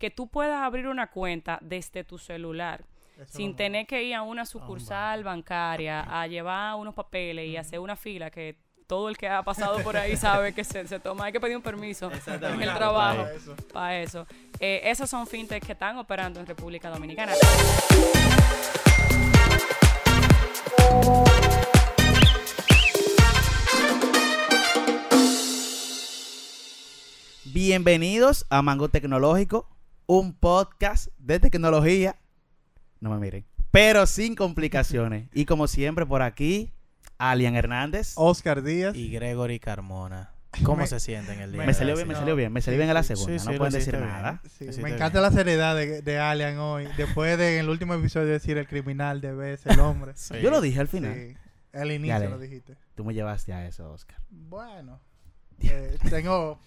que tú puedas abrir una cuenta desde tu celular. Eso sin tener que ir a una sucursal bancaria a llevar unos papeles y hacer una fila que todo el que ha pasado por ahí sabe que se, se toma, hay que pedir un permiso en el trabajo Para eso. para eso. Eh, esos son fintechs que están operando en República Dominicana. Bienvenidos a Mango Tecnológico, un podcast de tecnología. No me miren, pero sin complicaciones. y como siempre, por aquí, Alian Hernández. Oscar Díaz. y Gregory Carmona. ¿Cómo Me- se sienten el día? me de salió bien, me salió bien, me salió Sí, bien en la segunda. sí, no sí, pueden decir nada. Me bien. encanta la seriedad de, de Alian hoy. Después de en el último episodio decir el criminal debe ser el hombre. Sí. Yo lo dije al final. Sí. Al inicio Dale. lo dijiste. Tú me llevaste a eso, Oscar. Bueno. eh, tengo...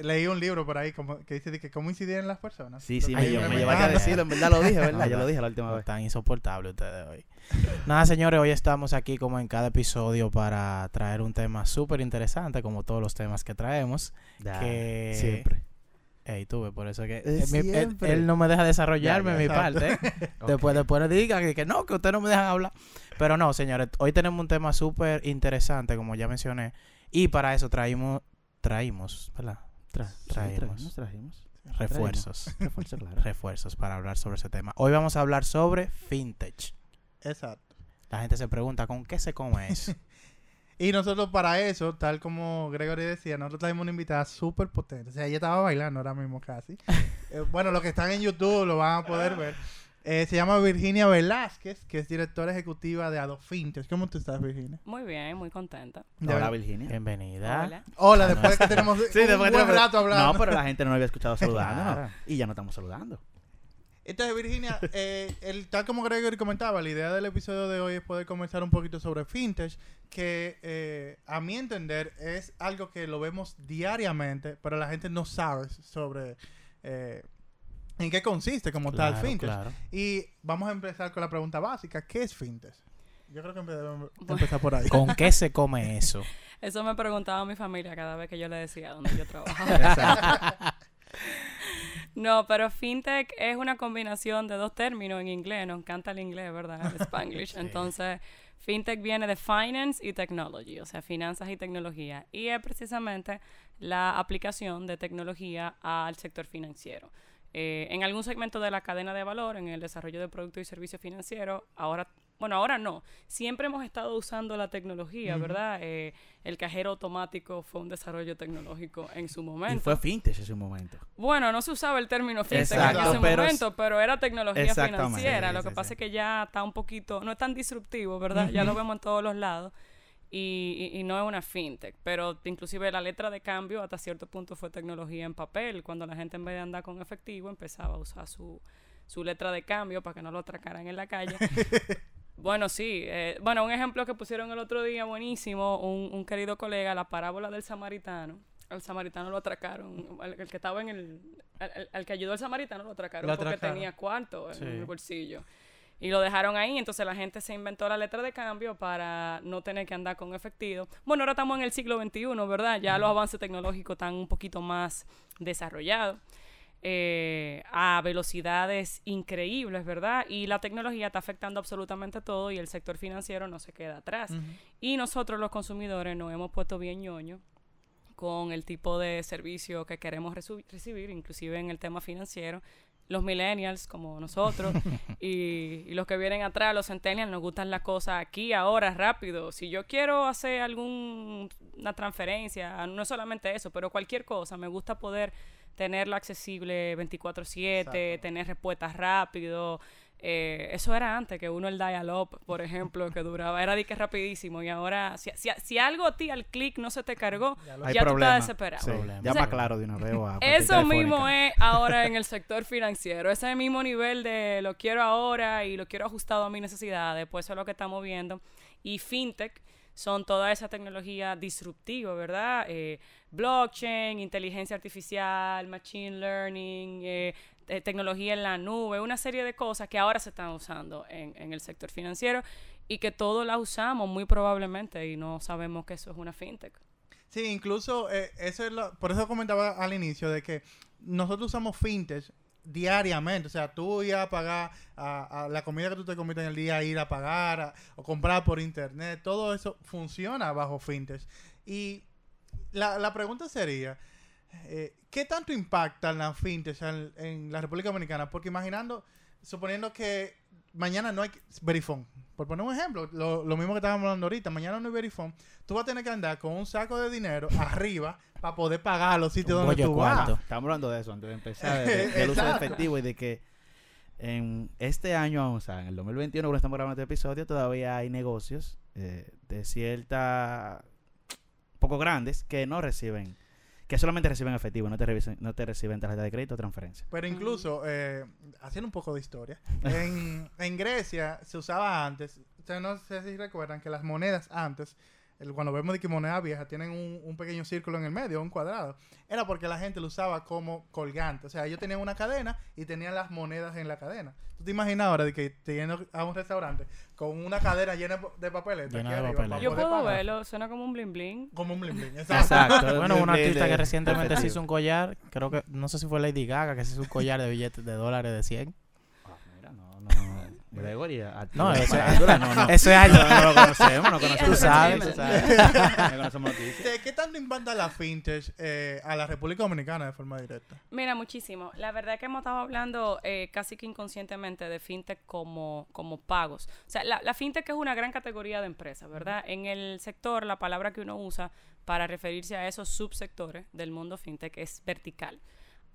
Leí un libro por ahí como, que dice de que cómo incidían las personas. Sí, sí, me, me me a decirlo. En verdad lo dije, ¿verdad? Yo lo dije la última vez. Tan insoportable ustedes hoy. Nada, señores, hoy estamos aquí como en cada episodio para traer un tema súper interesante, como todos los temas que traemos. Ya, que- Siempre. Ey, tuve, por eso que Eh, eh, mi- él, no me deja desarrollarme Ya, ya, mi exacto. parte. ¿eh? Después, después diga que, que no, que ustedes no me dejan hablar. Pero no, señores, hoy tenemos un tema súper interesante, como ya mencioné. Y para eso traímos, traímos, ¿verdad? Tra- Sí, traímos trajimos, trajimos. refuerzos. Refuerzo, claro. refuerzos para hablar sobre ese tema. Hoy vamos a hablar sobre fintech. Exacto. La gente se pregunta, ¿con qué se come eso? Y nosotros para eso, tal como Gregory decía, nosotros traemos una invitada súper potente. O sea, ella estaba bailando ahora mismo casi. Eh, bueno, los que están en YouTube lo van a poder ver. Eh, se llama Virginia Velázquez, que es directora ejecutiva de Ado Fintech. ¿Cómo tú estás, Virginia? Muy bien, muy contenta. De Hola. Virginia. Bienvenida. Hola. Hola, después de que tenemos Sí, un después buen te- rato hablando. No, pero la gente no lo había escuchado saludando. Y ya no estamos saludando. Entonces, Virginia, eh, el, tal como Gregory comentaba, la idea del episodio de hoy es poder conversar un poquito sobre fintech, que eh, a mi entender es algo que lo vemos diariamente, pero la gente no sabe sobre eh, en qué consiste como tal fintech. claro. Y vamos a empezar con la pregunta básica, ¿qué es fintech? Yo creo que debemos empezar por ahí. ¿Con qué se come eso? Eso me preguntaba mi familia cada vez que yo le decía dónde yo trabajaba. No, pero fintech es una combinación de dos términos en inglés. Nos encanta el inglés, ¿verdad? El Spanglish. Entonces, fintech viene de finance y technology, o sea, finanzas y tecnología. Y es precisamente la aplicación de tecnología al sector financiero. Eh, en algún segmento de la cadena de valor, en el desarrollo de productos y servicios financieros, ahora, bueno, ahora no. Siempre hemos estado usando la tecnología. ¿verdad? Eh, el cajero automático fue un desarrollo tecnológico en su Y momento. fue fintech ese momento. Bueno, no se usaba el término fintech en ese pero momento, pero era tecnología financiera. sí, Lo que sí, pasa sí. es que ya está un poquito, no es tan disruptivo, ¿verdad? Ya lo vemos en todos los lados. Y, y- y no es una fintech, pero inclusive la letra de cambio hasta cierto punto fue tecnología en papel, cuando la gente en vez de andar con efectivo empezaba a usar su, su letra de cambio para que no lo atracaran en la calle. Bueno, sí. eh, bueno, un ejemplo que pusieron el otro día, buenísimo, un, un querido colega, la parábola del samaritano. Al samaritano lo atracaron, el que estaba en el... Al, que ayudó al samaritano lo atracaron Lo porque tenía cuarto en Sí. el bolsillo. Y lo dejaron ahí, entonces la gente se inventó la letra de cambio para no tener que andar con efectivo. Bueno, ahora estamos en el siglo XXI, ¿verdad? Ya los avances tecnológicos están un poquito más desarrollados eh, a velocidades increíbles, ¿verdad? Y la tecnología está afectando absolutamente todo y el sector financiero no se queda atrás. Y nosotros los consumidores nos hemos puesto bien ñoño con el tipo de servicio que queremos recibir, inclusive en el tema financiero. Los millennials, como nosotros, y, y los que vienen atrás, los centennials, nos gustan las cosas aquí, ahora, rápido. Si yo quiero hacer alguna transferencia, no es solamente eso, pero cualquier cosa, me gusta poder tenerlo accesible 24/7, Exacto. tener respuestas rápido. Eh, eso era antes, que uno el dial-up, por ejemplo, que duraba, era de que rapidísimo. Y ahora, si, si, si algo a ti al clic no se te cargó, Ya lo- ya, Hay tú problema. estás desesperado. Sí, O sea, claro de una vez. o a Eso mismo es ahora en el sector financiero. Ese mismo nivel de lo quiero ahora y lo quiero ajustado a mis necesidades. Pues eso es lo que estamos viendo. Y fintech son toda esa tecnología disruptiva, ¿verdad? Eh, blockchain, inteligencia artificial, machine learning, eh, te- tecnología en la nube, una serie de cosas que ahora se están usando en, en el sector financiero y que todos la usamos muy probablemente y no sabemos que eso es una fintech. Sí, incluso eh, eso es por eso comentaba al inicio de que nosotros usamos fintech diariamente. O sea, tú ir a pagar a, la comida que tú te comiste en el día, ir a pagar o comprar por internet, todo eso funciona bajo fintech. Y la, la pregunta sería, eh, ¿qué tanto impacta la fintech en, en la República Dominicana? Porque imaginando, suponiendo que mañana no hay Verifone, por poner un ejemplo, lo, lo mismo que estábamos hablando ahorita, mañana no hay Verifone, tú vas a tener que andar con un saco de dinero arriba para poder pagar los sitios Un donde tú vas. cuarto. Estamos hablando de eso antes de empezar, de- de- del uso de efectivo y de que en este año, o sea, en el 2021, cuando estamos grabando este episodio, todavía hay negocios eh, de cierta poco grandes que no reciben, que solamente reciben efectivo, no te, revisen- no te reciben tarjeta de crédito o transferencia. Pero incluso, eh, haciendo un poco de historia, en, en Grecia se usaba antes, ustedes no sé si recuerdan que las monedas antes, el- cuando vemos de que moneda vieja, tienen un, un pequeño círculo en el medio, un cuadrado, era porque la gente lo usaba como colgante. O sea, ellos tenían una cadena y tenían las monedas en la cadena. ¿Tú te imaginas ahora de que te yendo a un restaurante con una cadena llena de papeletas? Llena de arriba papeletas. Yo puedo verlo, suena como un bling bling. Como un bling bling. Exacto. Bueno, de- un de- artista que recientemente se hizo un collar, creo que, no sé si fue Lady Gaga, que se hizo un collar de billetes de dólares de 100. No, eso no, no. Eso es No, algo. no lo conocemos, no conocemos. Tú sabes. Tú sabes. Conocemos. ¿De ¿Qué tanto impacta la fintech eh, a la República Dominicana de forma directa? Mira, muchísimo. La verdad es que hemos estado hablando eh, casi que inconscientemente de fintech como, como pagos. O sea, la, la fintech es una gran categoría de empresas, ¿verdad? En el sector, la palabra que uno usa para referirse a esos subsectores del mundo fintech es vertical.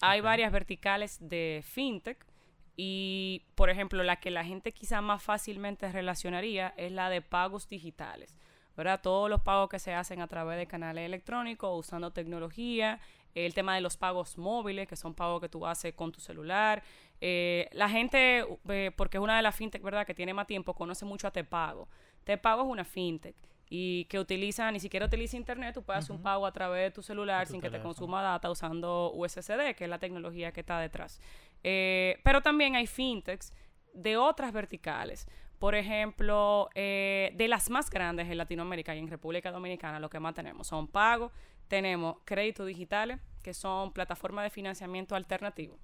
Hay varias verticales de fintech y, por ejemplo, la que la gente quizá más fácilmente relacionaría es la de pagos digitales. ¿verdad? Todos los pagos que se hacen a través de canales electrónicos, usando tecnología, el tema de los pagos móviles, que son pagos que tú haces con tu celular. Eh, la gente, eh, porque es una de las fintech, ¿verdad?, que tiene más tiempo, conoce mucho a Tepago. Tepago es una fintech y que utiliza, ni siquiera utiliza internet, tú puedes hacer un pago a través de tu celular tu sin que te consuma data usando USSD, que es la tecnología que está detrás. Eh, pero también hay fintechs de otras verticales. Por ejemplo, eh, de las más grandes en Latinoamérica y en República Dominicana, lo que más tenemos son pagos, tenemos créditos digitales, que son plataformas de financiamiento alternativo.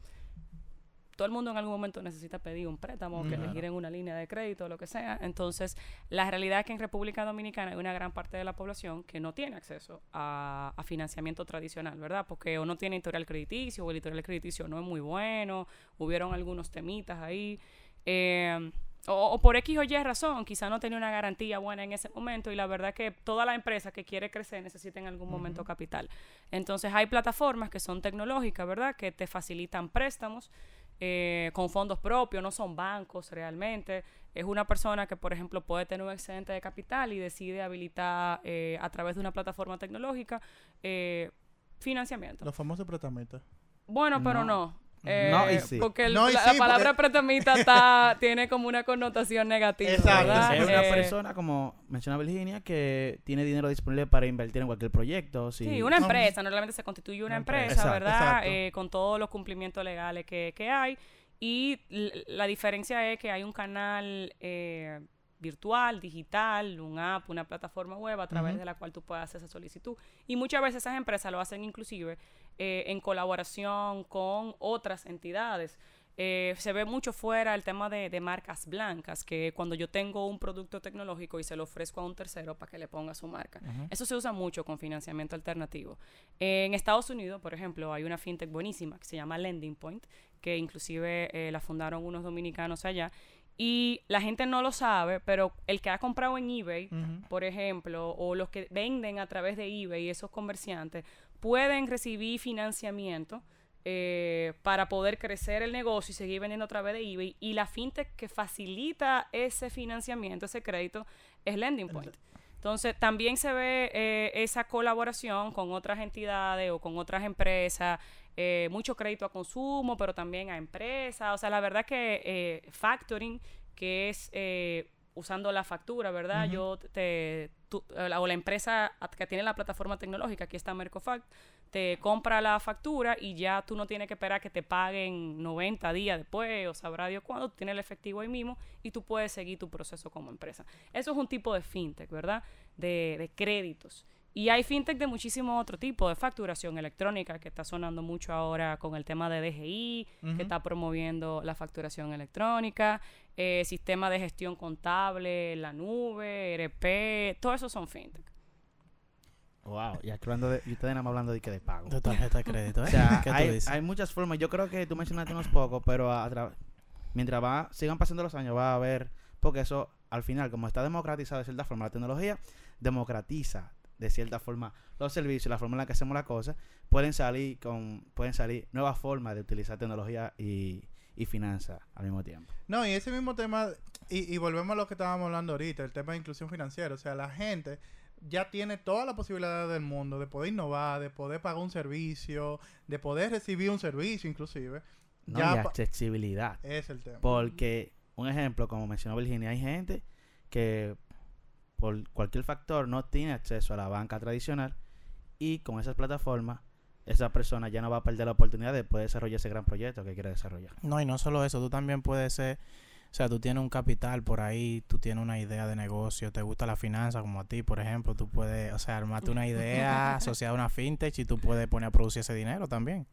Todo el mundo en algún momento necesita pedir un préstamo, que le Claro. giren una línea de crédito o lo que sea. Entonces, la realidad es que en República Dominicana hay una gran parte de la población que no tiene acceso a, a financiamiento tradicional, ¿verdad? Porque o no tiene historial crediticio, o el historial crediticio no es muy bueno, hubieron algunos temitas ahí. eh, o, o por X o Y razón, quizá no tenía una garantía buena en ese momento y la verdad que toda la empresa que quiere crecer necesita en algún momento capital. Entonces hay plataformas que son tecnológicas, ¿verdad? Que te facilitan préstamos eh, con fondos propios, no son bancos realmente. Es una persona que, por ejemplo, puede tener un excedente de capital y decide habilitar eh, a través de una plataforma tecnológica eh, financiamiento. Los famosos pretamitas. Bueno, pero No. no. Eh, No y sí. Porque el- No y la, sí, la palabra porque- pretamita está, tiene como una connotación negativa. Exacto, ¿verdad? Es una Eh, persona, como menciona Virginia, que tiene dinero disponible para invertir en cualquier proyecto. Si, Sí, una No. empresa, normalmente se constituye una Una empresa. Exacto, ¿verdad? exacto. Eh, con todos los cumplimientos legales que, que hay. Y la diferencia es que hay un canal eh, virtual, digital, un app, una plataforma web a través de la cual tú puedes hacer esa solicitud. Y muchas veces esas empresas lo hacen inclusive eh, en colaboración con otras entidades. Eh, se ve mucho fuera el tema de, de marcas blancas, que cuando yo tengo un producto tecnológico y se lo ofrezco a un tercero para que le ponga su marca. Eso se usa mucho con financiamiento alternativo. En Estados Unidos, por ejemplo, hay una fintech buenísima que se llama Lending Point, que inclusive eh, la fundaron unos dominicanos allá. Y la gente no lo sabe, pero el que ha comprado en eBay, por ejemplo, o los que venden a través de eBay, esos comerciantes, pueden recibir financiamiento eh, para poder crecer el negocio y seguir vendiendo a través de eBay. Y la fintech que facilita ese financiamiento, ese crédito, es Lending Point. Entonces, también se ve eh, esa colaboración con otras entidades o con otras empresas, eh, mucho crédito a consumo, pero también a empresas. O sea, la verdad que factoring, que es usando la factura, ¿verdad? Yo te, tú- eh, la- o la empresa que tiene la plataforma tecnológica, aquí está Mercofact, te compra la factura y ya tú no tienes que esperar que te paguen 90 días después o sabrá Dios cuándo, tú tienes el efectivo ahí mismo y tú puedes seguir tu proceso como empresa. Eso es un tipo de fintech, ¿verdad? De, de créditos. Y hay fintech de muchísimo otro tipo, de facturación electrónica, que está sonando mucho ahora con el tema de DGI, que está promoviendo la facturación electrónica, eh, sistema de gestión contable, la nube, ERP, todo eso son fintech. Wow, y hablando de, y ustedes nada más hablando de que de pago. De tarjeta de crédito, ¿eh? O sea, ¿Qué tú hay, dices? hay muchas formas. Yo creo que tú mencionaste unos pocos, pero a mientras va, sigan pasando los años, va a haber, porque eso al final, como está democratizado de cierta forma la tecnología, democratiza de cierta forma los servicios, la forma en la que hacemos las cosas, pueden salir con, pueden salir nuevas formas de utilizar tecnología y, y finanzas al mismo tiempo. No, y ese mismo tema, y, y volvemos a lo que estábamos hablando ahorita, el tema de inclusión financiera. O sea, la gente ya tiene toda la posibilidad del mundo de poder innovar, de poder pagar un servicio, de poder recibir un servicio inclusive. ¿no? Ya y accesibilidad. es el tema. Porque, un ejemplo, como mencionó Virginia, hay gente que por cualquier factor no tiene acceso a la banca tradicional y con esas plataformas, esa persona ya no va a perder la oportunidad de poder desarrollar ese gran proyecto que quiere desarrollar. No, y no solo eso, tú también puedes ser, o sea, tú tienes un capital por ahí, tú tienes una idea de negocio, te gusta la finanza como a ti, por ejemplo, tú puedes, o sea, armarte una idea asociada a una fintech y tú puedes poner a producir ese dinero también.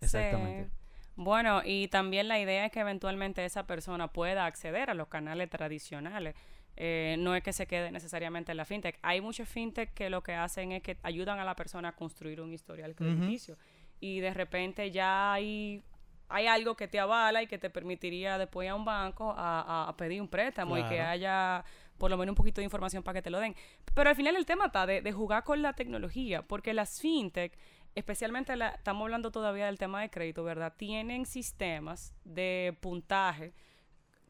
Exactamente. Sí. Bueno, y también la idea es que eventualmente esa persona pueda acceder a los canales tradicionales. Eh, no es que se quede necesariamente en la fintech. Hay muchos fintech que lo que hacen es que ayudan a la persona a construir un historial crediticio. Y de repente ya hay, hay algo que te avala y que te permitiría después a un banco a, pedir un préstamo y que haya por lo menos un poquito de información para que te lo den. Pero al final el tema está de, de jugar con la tecnología, porque las fintech, especialmente la, estamos hablando todavía del tema de crédito, ¿verdad? Tienen sistemas de puntaje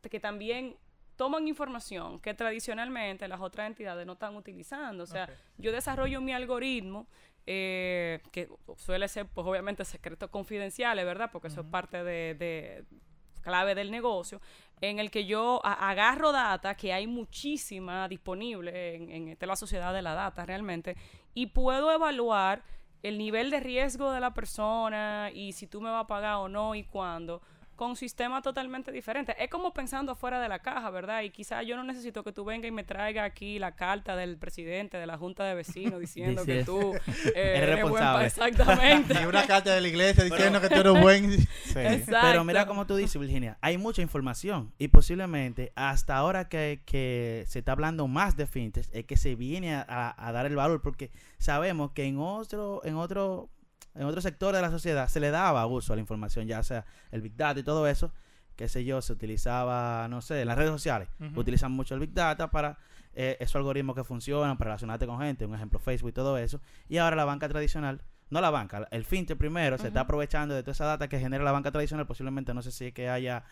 que también toman información que tradicionalmente las otras entidades no están utilizando. O sea, yo desarrollo mi algoritmo, eh, que suele ser, pues obviamente, secretos confidenciales, ¿verdad? Porque eso es parte de, de clave del negocio, en el que yo agarro data, que hay muchísima disponible en, en esta es la sociedad de la data realmente, y puedo evaluar el nivel de riesgo de la persona y si tú me vas a pagar o no y cuándo con sistemas totalmente diferentes. Es como pensando fuera de la caja, ¿verdad? Y quizás yo no necesito que tú vengas y me traiga aquí la carta del presidente de la Junta de Vecinos diciendo que tú eh, Eres responsable. Exactamente. Y una carta de la iglesia diciendo que tú eres buen. Sí. Exacto. Pero mira como tú dices, Virginia, hay mucha información y posiblemente hasta ahora que, que se está hablando más de fintech es que se viene a, a- a dar el valor porque sabemos que en otro, en otro, en otro sector de la sociedad se le daba uso a la información, ya sea el Big Data y todo eso, qué sé yo, se utilizaba, no sé, en las redes sociales, Ujú. utilizan mucho el Big Data para eh, esos algoritmos que funcionan, para relacionarte con gente, un ejemplo Facebook y todo eso, y ahora la banca tradicional no la banca, el fintech primero se está aprovechando de toda esa data que genera la banca tradicional. Posiblemente no sé si es que haya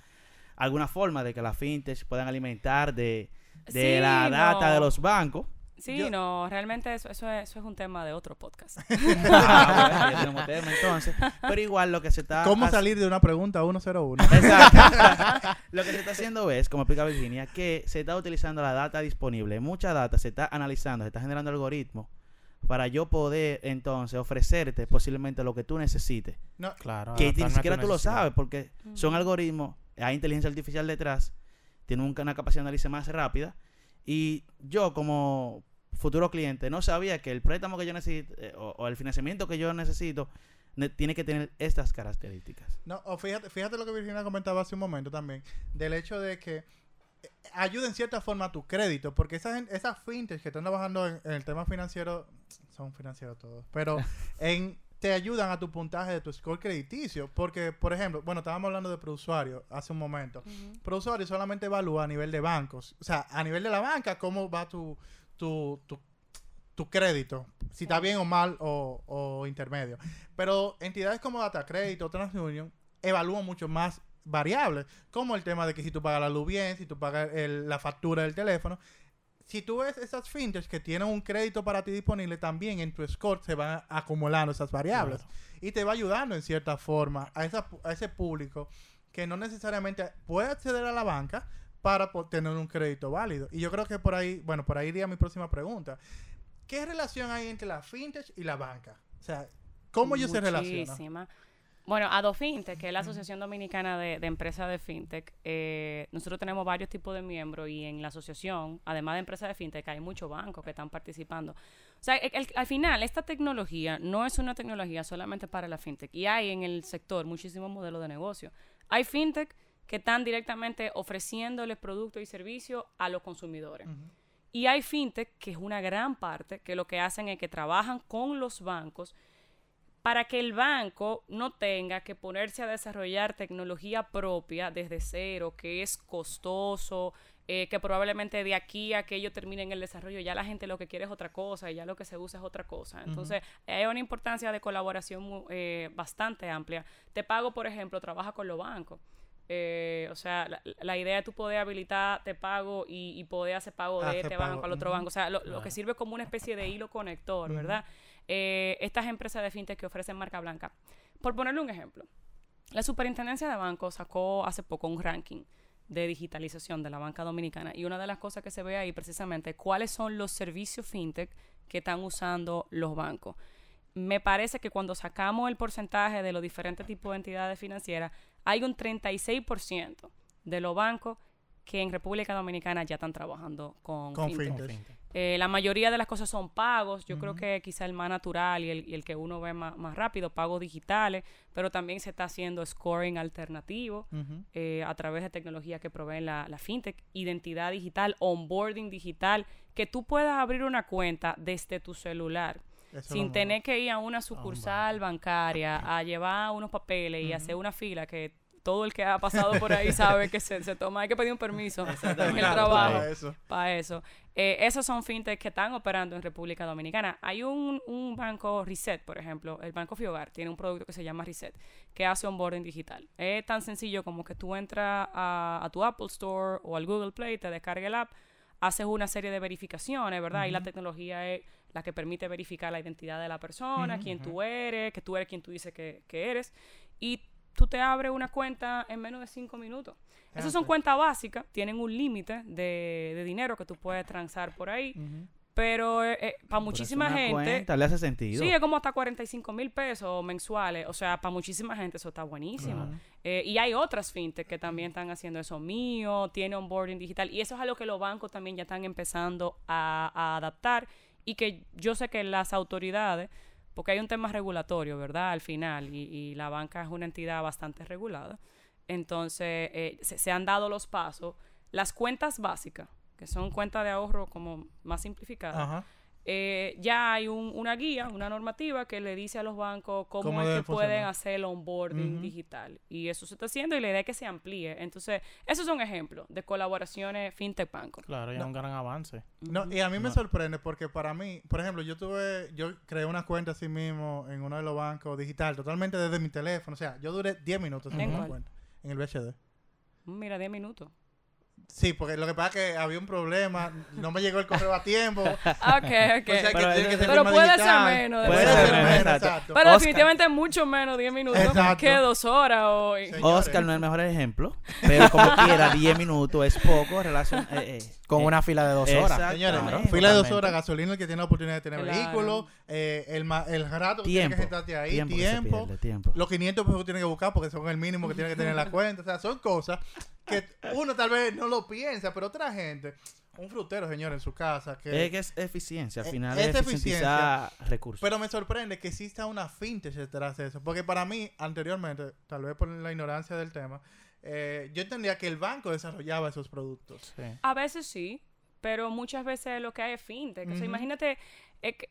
alguna forma de que las fintech puedan alimentar de, de Sí, la data no. de los bancos. Sí, Yo- no, realmente eso, eso, es, eso es un tema de otro podcast. Ah, bueno, ya tenemos tema entonces. Pero igual lo que se está ¿Cómo salir de una pregunta 101? Exacto. lo que se está haciendo es, como explica Virginia, que se está utilizando la data disponible, mucha data, se está analizando, se está generando algoritmos para yo poder entonces ofrecerte posiblemente lo que tú necesites. No, Claro. que ni siquiera tú lo sabes porque son algoritmos, hay inteligencia artificial detrás, tienen un- una capacidad de análisis más rápida y yo como futuro cliente no sabía que el préstamo que yo necesito eh, o, o el financiamiento que yo necesito ne- tiene que tener estas características. No, o fíjate, fíjate lo que Virginia comentaba hace un momento también, del hecho de que eh, ayuda en cierta forma a tu crédito, porque esas, esas fintech que están trabajando en, en el tema financiero, son financieros todos, pero en, te ayudan a tu puntaje de tu score crediticio, porque, por ejemplo, bueno, estábamos hablando de prousuario hace un momento. Ujú. ProUsuario solamente evalúa a nivel de bancos. O sea, a nivel de la banca, cómo va tu, tu, tu, tu crédito. Si está bien o mal o, o intermedio. Pero entidades como Data Crédito, TransUnion, evalúan mucho más variables. Como el tema de que si tú pagas la luz bien, si tú pagas el- la factura del teléfono. Si tú ves esas fintechs que tienen un crédito para ti disponible, también en tu score se van acumulando esas variables. Y te va ayudando en cierta forma a, esa, a ese público que no necesariamente puede acceder a la banca para tener un crédito válido. Y yo creo que por ahí, bueno, por ahí iría mi próxima pregunta. ¿Qué relación hay entre la fintech y la banca? O sea, ¿cómo ellos se relacionan? Bueno, AdoFintech, que es la Asociación Dominicana de, Empresas de FinTech, eh, nosotros tenemos varios tipos de miembros y en la asociación, además de empresas de FinTech, hay muchos bancos que están participando. O sea, al final, esta tecnología no es una tecnología solamente para la FinTech y hay en el sector muchísimos modelos de negocio. Hay FinTech que están directamente ofreciéndoles productos y servicios a los consumidores. Y hay fintech, que es una gran parte, que lo que hacen es que trabajan con los bancos para que el banco no tenga que ponerse a desarrollar tecnología propia desde cero, que es costoso, eh, que probablemente de aquí a que ellos terminen el desarrollo ya la gente lo que quiere es otra cosa y ya lo que se usa es otra cosa. Entonces, hay una importancia de colaboración eh, bastante amplia. Te pago, por ejemplo, trabaja con los bancos. Eh, o sea, la, la idea es tú poder habilitar te pago y, y poder hacer pago de Hacer este banco al otro banco. O sea, lo, lo que sirve como una especie de hilo conector, ¿verdad? Eh, estas empresas de fintech que ofrecen marca blanca. Por ponerle un ejemplo, la Superintendencia de Bancos sacó hace poco un ranking de digitalización de la banca dominicana y una de las cosas que se ve ahí precisamente cuáles son los servicios fintech que están usando los bancos. Me parece que cuando sacamos el porcentaje de los diferentes tipos de entidades financieras, hay un 36% de los bancos que en República Dominicana ya están trabajando con, Con fintech. Eh, la mayoría de las cosas son pagos. Yo creo que quizá el más natural y el, y el que uno ve más, más rápido, pagos digitales, pero también se está haciendo scoring alternativo eh, a través de tecnología que proveen la, la fintech, identidad digital, onboarding digital, que tú puedas abrir una cuenta desde tu celular. Eso Sin tener que ir a una sucursal bancaria a llevar unos papeles y hacer una fila que todo el que ha pasado por ahí sabe que se, se toma, hay que pedir un permiso en el trabajo para eso. eso. Eh, esos son fintech que están operando en República Dominicana. Hay un, un banco Reset, por ejemplo, el Banco Fiogar tiene un producto que se llama Reset, que hace onboarding digital. Es tan sencillo como que tú entras a, a tu Apple Store o al Google Play, te descarga el app, haces una serie de verificaciones, ¿verdad? Y la tecnología es la que permite verificar la identidad de la persona, quién tú eres, que tú eres quien tú dices que, que eres. Y tú te abres una cuenta en menos de cinco minutos. Esas son cuentas básicas, tienen un límite de, de dinero que tú puedes transar por ahí, pero para muchísima Pero es una gente... cuenta, le hace sentido. Sí, es como hasta 45 mil pesos mensuales. O sea, para muchísima gente eso está buenísimo. Eh, y hay otras fintech que también están haciendo eso mío, tiene onboarding digital. Y eso es algo que los bancos también ya están empezando a, a adaptar. Y que yo sé que las autoridades, porque hay un tema regulatorio, ¿verdad? Al final, y, y la banca es una entidad bastante regulada. Entonces, eh, se, han dado los pasos. Las cuentas básicas, que son cuentas de ahorro como más simplificadas. Eh, ya hay un- una guía, una normativa que le dice a los bancos cómo, Cómo es que pueden hacer el onboarding digital. Y eso se está haciendo y la idea es que se amplíe. Entonces, esos son ejemplos de colaboraciones fintech-banco. Claro, ya es un gran avance. No, y a mí me No. sorprende porque para mí, por ejemplo, yo tuve, yo creé una cuenta así mismo en uno de los bancos digital, totalmente desde mi teléfono. O sea, yo duré 10 minutos en ¿En una cuenta. En el BHD. Mira, 10 minutos. Sí, porque lo que pasa es que había un problema, no me llegó el correo a tiempo. o sea, Ok, ok. que Pero tiene que ser Pero puede ser digital. menos, de Puede ser menos, Exacto. exacto. Pero Oscar. definitivamente mucho menos 10 minutos Exacto. que dos horas hoy. Sí. Oscar no es el mejor ejemplo, pero como quiera, 10 minutos es poco relación. eh, eh, Con eh, una fila de dos horas. Señores, Claro, fila de dos horas, gasolina, el que tiene la oportunidad de tener Claro. vehículo, eh, el, el rato que tiene que sentarte ahí, Tiempo, tiempo, que se pierde, tiempo. los 500 pesos que tiene que buscar porque son el mínimo que tiene que tener en la cuenta. O sea, son cosas que uno tal vez no lo piensa, pero otra gente, un frutero, señor, en su casa, que... Es que es eficiencia, al Eh, final es es eficientizar recursos. Pero me sorprende que exista una fintech detrás de eso. Porque para mí, anteriormente, tal vez por la ignorancia del tema, eh, yo entendía que el banco desarrollaba esos productos. Sí. A veces sí, pero muchas veces lo que hay es fintech. O sea, Ujú. imagínate, eh, que-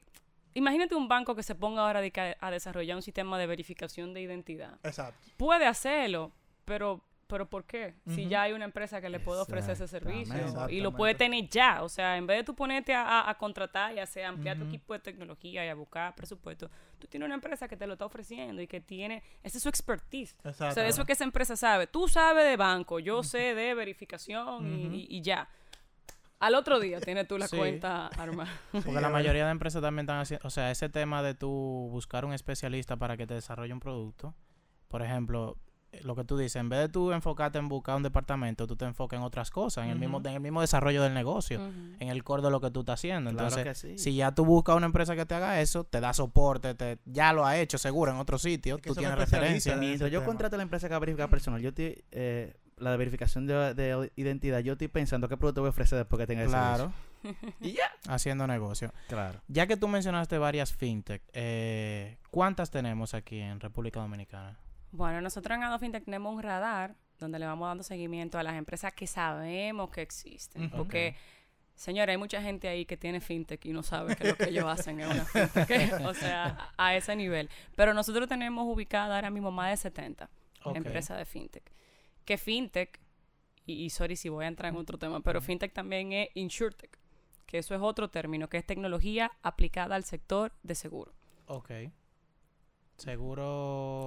imagínate un banco que se ponga ahora de a desarrollar un sistema de verificación de identidad. Exacto. Puede hacerlo, pero ¿pero por qué? Si ya hay una empresa que le puede ofrecer ese servicio y lo puede tener ya. O sea, en vez de tú ponerte a, a- a contratar y hacer ampliar tu equipo de tecnología y a buscar presupuesto, tú tienes una empresa que te lo está ofreciendo y que tiene, esa es su expertise. O sea, eso que esa empresa sabe. Tú sabes de banco, yo sé de verificación y- y, y ya. Al otro día tienes tú la Sí. cuenta armada. Porque la es mayoría de empresas también están haciendo, o sea, ese tema de tú buscar un especialista para que te desarrolle un producto. Por ejemplo, lo que tú dices, en vez de tú enfocarte en buscar un departamento, tú te enfocas en otras cosas, en el mismo en el mismo desarrollo del negocio, en el core de lo que tú estás haciendo. Claro Entonces, que sí. si ya tú buscas una empresa que te haga eso, te da soporte, te, ya lo ha hecho seguro en otro sitio, Es que tú tienes referencia. en Mientras yo tema. contrato a la empresa que va a verificar personal, yo estoy, eh, la de verificación de, de identidad, yo estoy pensando qué producto voy a ofrecer después que tenga ese Claro. Y ya. haciendo negocio. Claro. Ya que tú mencionaste varias fintech, eh, ¿cuántas tenemos aquí en República Dominicana? Bueno, nosotros en Ado Fintech tenemos un radar donde le vamos dando seguimiento a las empresas que sabemos que existen. Porque, señora, hay mucha gente ahí que tiene fintech y no sabe que lo que ellos hacen es una fintech. o sea, a ese nivel. Pero nosotros tenemos ubicada ahora mismo más de 70 Ok. empresas de fintech. Que fintech, y, y sorry si voy a entrar en otro tema, pero fintech también es insurtech, que eso es otro término, que es tecnología aplicada al sector de seguro. Ok. Seguro...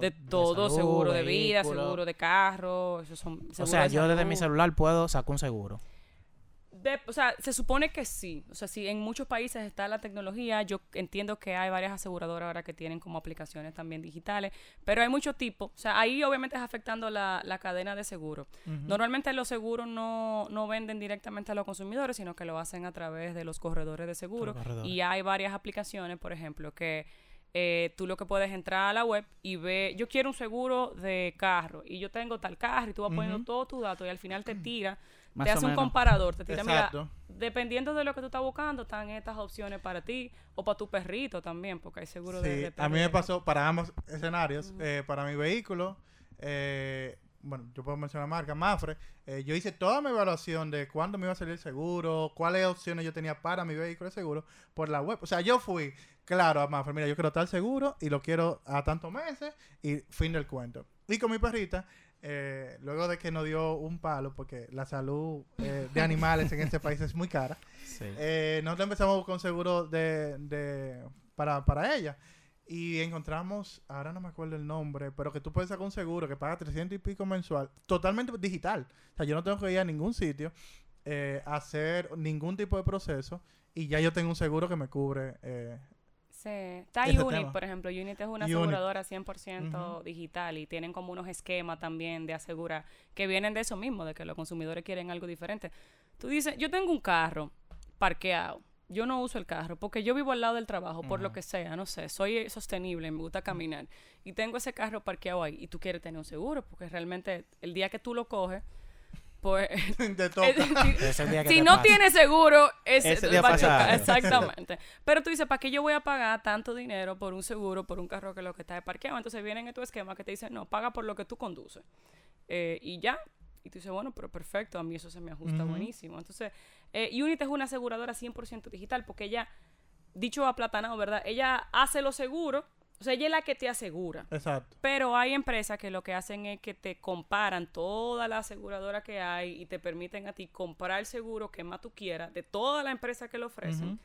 De todo, salud, seguro de vida, vehículo. seguro de carro, esos son O seguro sea, de yo desde mi celular puedo sacar un seguro. De- o sea, se supone que sí. O sea, si en muchos países está la tecnología, yo entiendo que hay varias aseguradoras ahora que tienen como aplicaciones también digitales, pero hay muchos tipos. O sea, ahí obviamente es afectando la, la cadena de seguro. Normalmente los seguros no, no venden directamente a los consumidores, sino que lo hacen a través de los corredores de seguro. Corredores. Y hay varias aplicaciones, por ejemplo, que eh, tú lo que puedes entrar a la web y ver, yo quiero un seguro de carro y yo tengo tal carro y tú vas poniendo todos tus datos y al final te tira, Más te hace un menos. comparador, te tira, mira, dependiendo de lo que tú estás buscando, están estas opciones para ti o para tu perrito también, porque hay seguro Sí, de, de a mí me pasó para ambos escenarios. eh, para mi vehículo, eh, bueno, yo puedo mencionar marca, Mafre. eh, yo hice toda mi evaluación de cuándo me iba a salir el seguro, cuáles opciones yo tenía para mi vehículo de seguro por la web. O sea, yo fui, claro, a Mafre, mira, yo quiero tal seguro y lo quiero a tantos meses y fin del cuento. Y con mi perrita, eh, luego de que nos dio un palo, porque la salud eh, de animales en este país es muy cara, Sí. eh, nosotros empezamos un seguro de, de- para, para ella. Y encontramos, ahora no me acuerdo el nombre, pero que tú puedes sacar un seguro que paga 300 y pico mensual, totalmente digital. O sea, yo no tengo que ir a ningún sitio, eh, hacer ningún tipo de proceso, y ya yo tengo un seguro que me cubre. eh, Sí. Está ese Unit, tema. por ejemplo. Unit es una Unit. aseguradora 100% Ujú. digital y tienen como unos esquemas también de asegurar que vienen de eso mismo, de que los consumidores quieren algo diferente. Tú dices, yo tengo un carro parqueado. Yo no uso el carro porque yo vivo al lado del trabajo, por lo que sea, no sé, soy sostenible, me gusta caminar y tengo ese carro parqueado ahí y tú quieres tener un seguro porque realmente el día que tú lo coges, pues te toca. es decir, Es el día que si te no pasa. tiene seguro, ese, Ese día va pasa. Exactamente. Pero tú dices, ¿para qué yo voy a pagar tanto dinero por un seguro, por un carro que lo que está de parqueado? Entonces vienen en tu esquema que te dicen, no, paga por lo que tú conduces. Eh, y ya. Y tú dices, bueno, pero perfecto, a mí eso se me ajusta buenísimo. Entonces, eh, Unity es una aseguradora 100% digital porque ella, dicho aplatanado, ¿verdad? Ella hace los seguros, o sea, ella es la que te asegura. Exacto. Pero hay empresas que lo que hacen es que te comparan toda la aseguradora que hay y te permiten a ti comprar el seguro que más tú quieras de toda la empresa que lo ofrecen.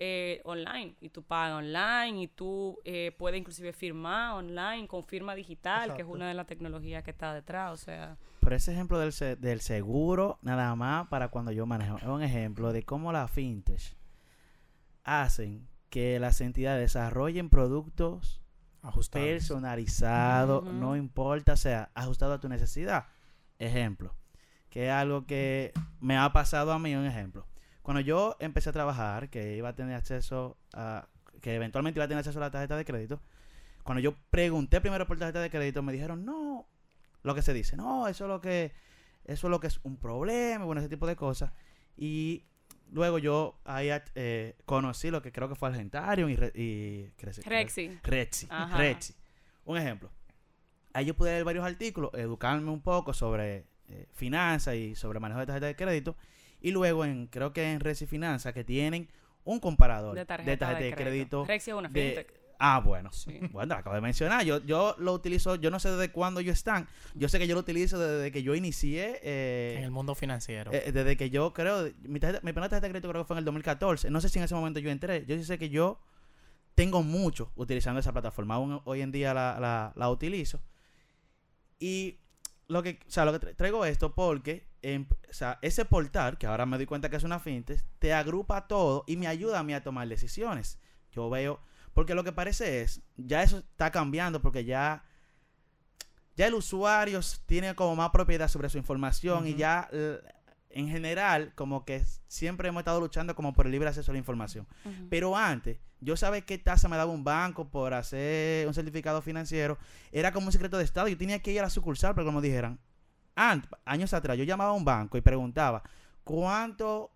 Eh, online. Y tú pagas online y tú eh, puedes inclusive firmar online con firma digital, que es una de las tecnologías que está detrás. O sea, Por ese ejemplo del, se- del seguro, nada más para cuando yo manejo, es un ejemplo de cómo las fintech hacen que las entidades desarrollen productos personalizados, no importa, sea ajustado a tu necesidad. Ejemplo, que es algo que me ha pasado a mí, un ejemplo. Cuando yo empecé a trabajar, que iba a tener acceso a, que eventualmente iba a tener acceso a la tarjeta de crédito, cuando yo pregunté primero por tarjeta de crédito, me dijeron, no, lo que se dice, no, eso es lo que, eso es lo que es un problema, bueno, ese tipo de cosas. Y luego yo ahí eh, conocí lo que creo que fue Argentarium y, Re- y crece- Rexy. Rexy. Rexy. Un ejemplo. Ahí yo pude leer varios artículos, educarme un poco sobre eh, finanzas y sobre manejo de tarjeta de crédito. Y luego en, creo que en Rexy Finanzas, que tienen un comparador De tarjeta, de, crédito. Rexy es una de- fintech. Ah, bueno. Sí. Bueno, acabo de mencionar. Yo, yo lo utilizo, yo no sé desde cuándo ellos están. Yo sé que yo lo utilizo desde que yo inicié. eh, En el mundo financiero. eh, desde que yo creo, mi, tarjeta- mi primera tarjeta de crédito creo que fue en el 2014. No sé si en ese momento yo entré. Yo sí sé que yo tengo mucho utilizando esa plataforma. Aún hoy en día la, la- la utilizo. Y lo que, o sea, lo que tra- traigo esto porque o sea, ese portal, que ahora me doy cuenta que es una fintech, te agrupa todo y me ayuda a mí a tomar decisiones. Yo veo, porque lo que parece es, ya eso está cambiando porque ya ya el usuario tiene como más propiedad sobre su información y ya en general como que siempre hemos estado luchando como por el libre acceso a la información. Pero antes, yo sabía qué tasa me daba un banco por hacer un certificado financiero. Era como un secreto de Estado. Yo tenía que ir a la sucursal para que me dijeran. Antes, años atrás, yo llamaba a un banco y preguntaba, ¿cuánto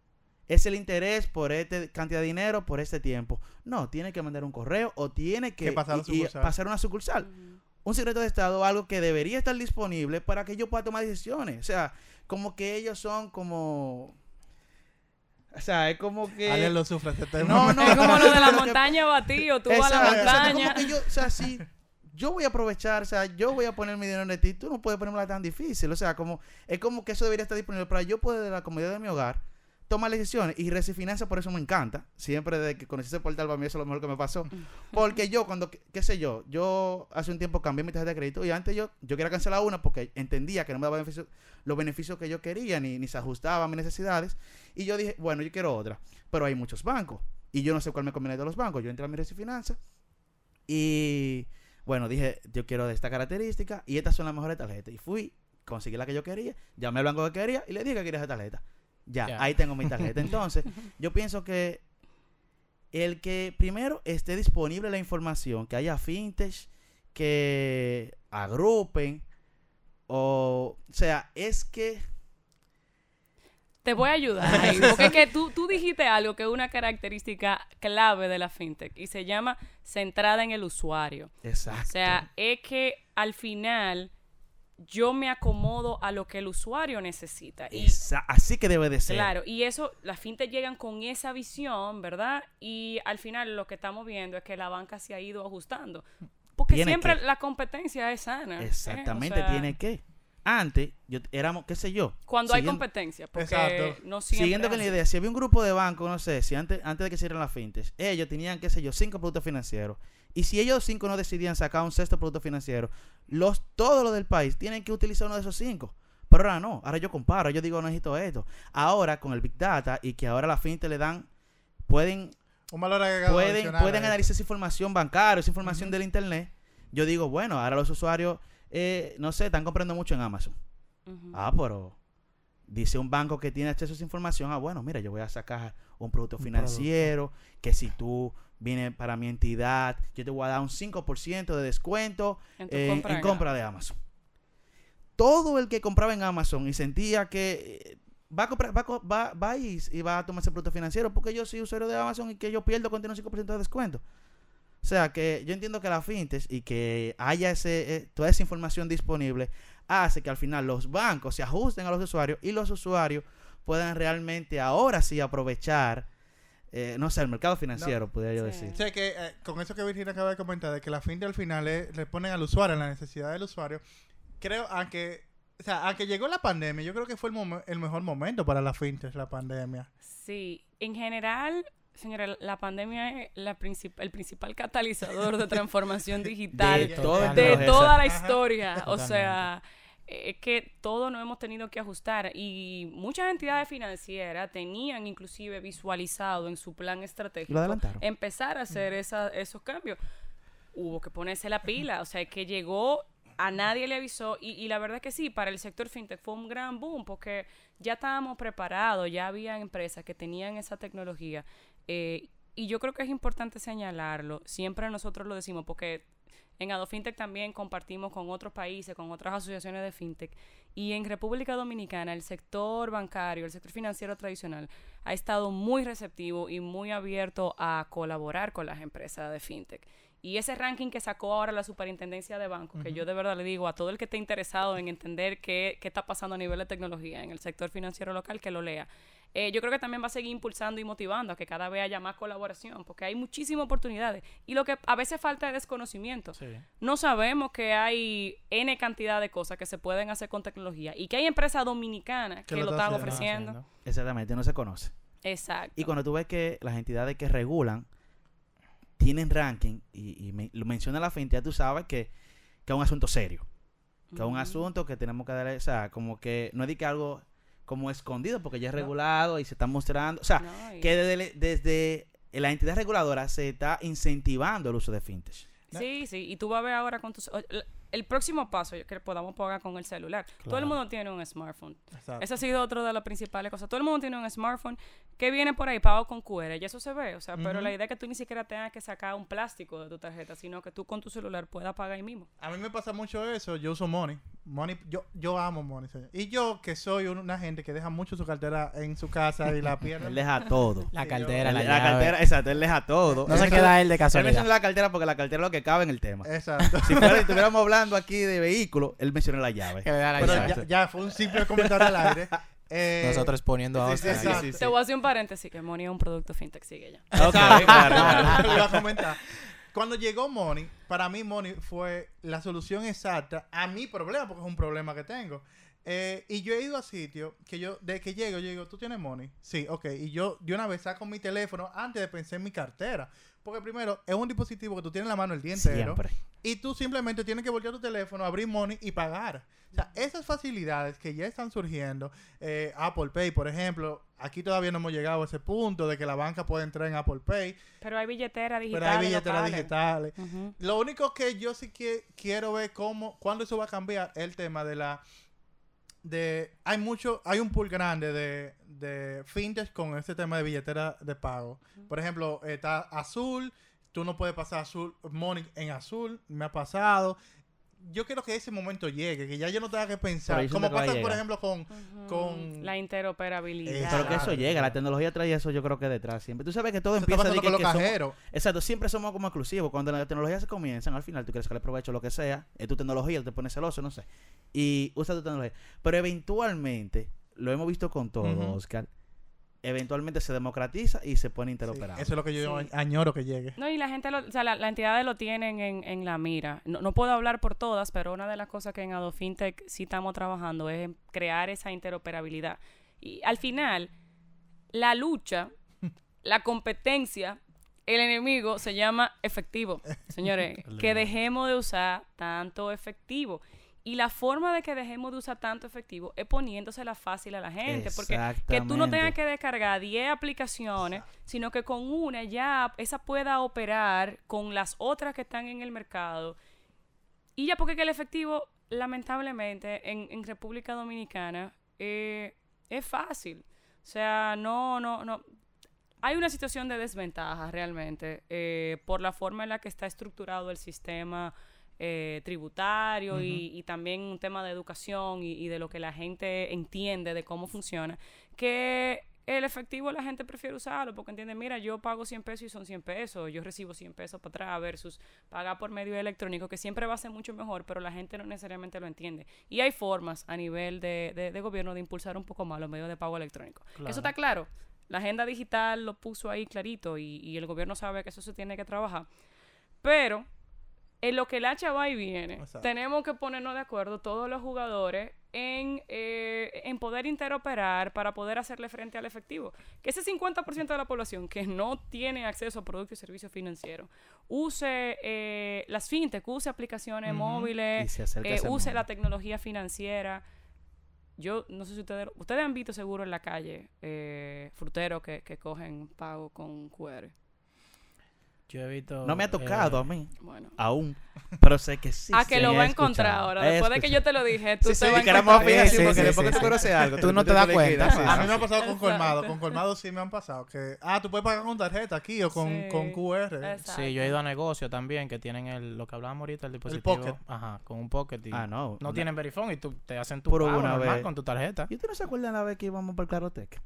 es el interés por esta cantidad de dinero por este tiempo? No, tiene que mandar un correo o tiene que, Que pasar a la y- y sucursal. pasar a una sucursal. Un secreto de Estado, algo que debería estar disponible para que yo pueda tomar decisiones. O sea, como que ellos son como... O sea, es como que... Ale lo sufre ese tema. No, no, Es como lo de la montaña batido, tú vas a la Exacto, exacto, montaña. como que yo, o sea, si yo voy a aprovechar, o sea, yo voy a poner mi dinero en ti, tú no puedes ponérmela tan difícil, o sea, como es como que eso debería estar disponible para yo poder de la comodidad de mi hogar tomar decisiones. Y Recifinanza por eso me encanta, siempre desde que conocí ese portal para mí eso es lo mejor que me pasó, porque yo cuando, qué, qué sé yo, yo hace un tiempo cambié mi tarjeta de crédito y antes yo, yo quería cancelar una porque entendía que no me daba beneficio- los beneficios que yo quería ni, ni se ajustaba a mis necesidades. Y yo dije, bueno, yo quiero otra, pero hay muchos bancos y yo no sé cuál me conviene de los bancos, yo entré a mi Recifinanza y bueno, dije, yo quiero de esta característica y estas son las mejores tarjetas. Y fui, conseguí la que yo quería, llamé al banco que quería y le dije que quería esa tarjeta. Ya, ahí tengo mi tarjeta. Entonces, yo pienso que el que primero esté disponible la información, que haya fintech, que agrupen, o, o sea, es que Te voy a ayudar ahí, porque es que tú, tú dijiste algo que es una característica clave de la fintech y se llama centrada en el usuario. Exacto. O sea, es que al final yo me acomodo a lo que el usuario necesita. Y Esa- así que debe de ser. Claro, y eso, las fintech llegan con esa visión, ¿verdad? Y al final lo que estamos viendo es que la banca se ha ido ajustando. Porque siempre que. la competencia es sana. ¿eh? Exactamente, O sea, tiene que. Antes, yo, éramos, qué sé yo. Cuando hay competencia, porque Exacto. no siempre Siguiendo con la idea, si había un grupo de bancos, no sé, si antes, antes de que se hicieran las fintech, ellos tenían, qué sé yo, cinco productos financieros. Y si ellos cinco no decidían sacar un sexto producto financiero, los, todos los del país tienen que utilizar uno de esos cinco. Pero ahora no, ahora yo comparo, yo digo, no necesito esto. Ahora con el Big Data y que ahora las fintech le dan, pueden Un valor agregado. pueden, pueden analizar esa información bancaria, esa información del internet. Yo digo, bueno, ahora los usuarios, eh, no sé, están comprando mucho en Amazon. Ah, pero dice un banco que tiene acceso a esa información, ah, bueno, mira, yo voy a sacar un producto Un financiero, que si tú vienes para mi entidad, yo te voy a dar un 5% de descuento En compra en en compra de Amazon. Todo el que compraba en Amazon y sentía que eh, va a comprar, va, va, va y, y va a tomar ese producto financiero porque yo soy usuario de Amazon y que yo pierdo cuando tiene un 5% de descuento. O sea, que yo entiendo que la fintech y que haya ese, eh, toda esa información disponible hace que al final los bancos se ajusten a los usuarios y los usuarios puedan realmente ahora sí aprovechar, eh, no sé, el mercado financiero, podría yo Sí. decir. O sea que eh, con eso que Virginia acaba de comentar, de que la fintech al final es- le ponen al usuario, la necesidad del usuario, creo, aunque, o sea, aunque llegó la pandemia, yo creo que fue el, el mejor momento para la fintech, la pandemia. Sí, en general, señora, la pandemia es la princip- el principal catalizador de transformación digital De todo toda la Ajá. historia. O sea, es que todo nos hemos tenido que ajustar y muchas entidades financieras tenían inclusive visualizado en su plan estratégico empezar a hacer esa- esos cambios. Hubo que ponerse la pila, o sea, que llegó, a nadie le avisó y, y la verdad que sí, para el sector fintech fue un gran boom porque ya estábamos preparados, ya había empresas que tenían esa tecnología eh, y yo creo que es importante señalarlo, siempre nosotros lo decimos porque en AdoFintech también compartimos con otros países, con otras asociaciones de fintech. Y en República Dominicana, el sector bancario, el sector financiero tradicional, ha estado muy receptivo y muy abierto a colaborar con las empresas de fintech. Y ese ranking que sacó ahora la Superintendencia de Bancos, que yo de verdad le digo a todo el que esté interesado en entender qué, qué está pasando a nivel de tecnología en el sector financiero local, que lo lea. Eh, yo creo que también va a seguir impulsando y motivando a que cada vez haya más colaboración, porque hay muchísimas oportunidades. Y lo que a veces falta es desconocimiento. Sí. No sabemos que hay N cantidad de cosas que se pueden hacer con tecnología y que hay empresas dominicanas que, lo lo están haciendo. ofreciendo. Exactamente, no se conoce. Exacto. Y cuando tú ves que las entidades que regulan tienen ranking y, y me- lo menciona la fintech, ya tú sabes que, que es un asunto serio. Que es un asunto que tenemos que darle, o sea, como que no es de que algo como escondido porque ya es No. regulado y se está mostrando. O sea, No, y- que desde, desde la entidad reguladora se está incentivando el uso de fintech. Sí, sí, y tú vas a ver ahora con tus... la- el próximo paso que podamos pagar con el celular. Todo el mundo tiene un smartphone. Exacto. Esa ha sido otra de las principales cosas. Todo el mundo tiene un smartphone que viene por ahí pago con QR y eso se ve. O sea, pero la idea es que tú ni siquiera tengas que sacar un plástico de tu tarjeta, sino que tú con tu celular puedas pagar ahí mismo. A mí me pasa mucho eso. Yo uso Money. Money yo, yo amo Money. señor. Y yo, que soy un- una gente que deja mucho su cartera en su casa y la pierde. Él deja todo. La cartera, Él- la, la, llave. cartera, exacto, él deja todo. No Él se queda él de Él casualidad. menciona la cartera porque la cartera es lo que cabe en el tema. Exacto. Si, fuera- si estuviéramos hablando aquí de vehículos, él menciona la llave. La Pero llave. ya, ya fue un simple comentario al aire. Eh, Nosotros poniendo a sí, sí, sí, sí. Te voy a hacer un paréntesis que Money es un producto fintech, sigue ya. Ok, claro, claro. Iba a comentar. Cuando llegó Money, para mí Money fue la solución exacta a mi problema, porque es un problema que tengo. Eh, y yo he ido a sitios que yo, de que llego, yo digo, ¿tú tienes Money? Sí, ok. Y yo de una vez saco mi teléfono antes de pensar en mi cartera. Porque primero, es un dispositivo que tú tienes en la mano el día entero. Siempre. Y tú simplemente tienes que voltear tu teléfono, abrir Money y pagar. O sea, esas facilidades que ya están surgiendo, eh, Apple Pay, por ejemplo, aquí todavía no hemos llegado a ese punto de que la banca puede entrar en Apple Pay, Pero hay billeteras pero digitales. hay billeteras locales. digitales. Lo único que yo sí que quiero ver cómo, cuándo eso va a cambiar, es el tema de la de hay mucho, hay un pool grande de, de fintech con este tema de billetera de pago. Por ejemplo, está azul, tú no puedes pasar azul, money en azul, me ha pasado. Yo quiero que ese momento llegue, que ya yo no tenga que pensar, como que pasa por ejemplo con Ujú. con- la interoperabilidad. Pero que eso llega, la tecnología trae eso, yo creo que detrás siempre. Tú sabes que todo eso empieza de que, con los que somos-. Exacto, siempre somos como exclusivos. Cuando las tecnologías se comienzan, al final tú quieres sacarle provecho a lo que sea, es tu tecnología, te pones celoso, no sé. Y usa tu tecnología. Pero eventualmente, lo hemos visto con todo, Ujú. Oscar. Eventualmente se democratiza y se pone Sí, interoperable. eso es lo que yo Sí. añoro que llegue. No, y la gente, lo, o sea, la, la entidades lo tienen en, en la mira. No, no puedo hablar por todas, pero una de las cosas que en AdoFintech sí estamos trabajando es en crear esa interoperabilidad. Y al final, la lucha, la competencia, el enemigo se llama efectivo. Señores, que dejemos de usar tanto efectivo. Y la forma de que dejemos de usar tanto efectivo es poniéndosela fácil a la gente. Porque que tú no tengas que descargar 10 aplicaciones, sino que con una ya esa pueda operar con las otras que están en el mercado. Y ya porque que el efectivo, lamentablemente, en, en República Dominicana eh, es fácil. O sea, no, no, no. Hay una situación de desventaja realmente eh, por la forma en la que está estructurado el sistema eh, tributario y, y también un tema de educación y, y de lo que la gente entiende de cómo funciona, que el efectivo la gente prefiere usarlo porque entiende, mira, yo pago 100 pesos y son 100 pesos, yo recibo 100 pesos para atrás versus pagar por medio electrónico, que siempre va a ser mucho mejor, pero la gente no necesariamente lo entiende. Y hay formas a nivel de, de- de gobierno de impulsar un poco más los medios de pago electrónico. Eso está claro. La agenda digital lo puso ahí clarito y, y el gobierno sabe que eso se tiene que trabajar. Pero en lo que el hacha va y viene, Exacto. tenemos que ponernos de acuerdo todos los jugadores en, eh, en poder interoperar para poder hacerle frente al efectivo. Que ese 50% de la población que no tiene acceso a productos y servicios financieros use eh, las fintech, use aplicaciones móviles, eh, use la tecnología financiera. Yo no sé si ustedes, ustedes han visto seguro en la calle fruteros que, que cogen pago con QR. Yo he visto. No me ha tocado eh, a mí, Bueno. aún. Pero sé que sí. Ah, que lo va a encontrar ahora. Después de que yo te lo dije, tú Sí, te sí, vas a que éramos encontrar. Sí, sí, porque sí, después sí, que tú sí. conoces algo, Tú no te das cuenta, sí, A mí me ha pasado con colmado. Con colmado sí me han pasado. Que, ah, tú puedes pagar con tarjeta aquí o con, Sí. con QR. Exacto. Sí, yo he ido a negocios también que tienen el, lo que hablábamos ahorita, el dispositivo. pocket. Ajá, con un pocket. Y Ah, no. no una- tienen verifone y tú te hacen tu pago una vez. con tu tarjeta. ¿Y usted no se acuerdan la vez que íbamos para el Clarotec?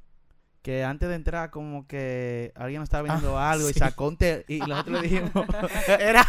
Que antes de entrar, como que alguien nos estaba vendiendo algo y sacó un y nosotros le dijimos. era,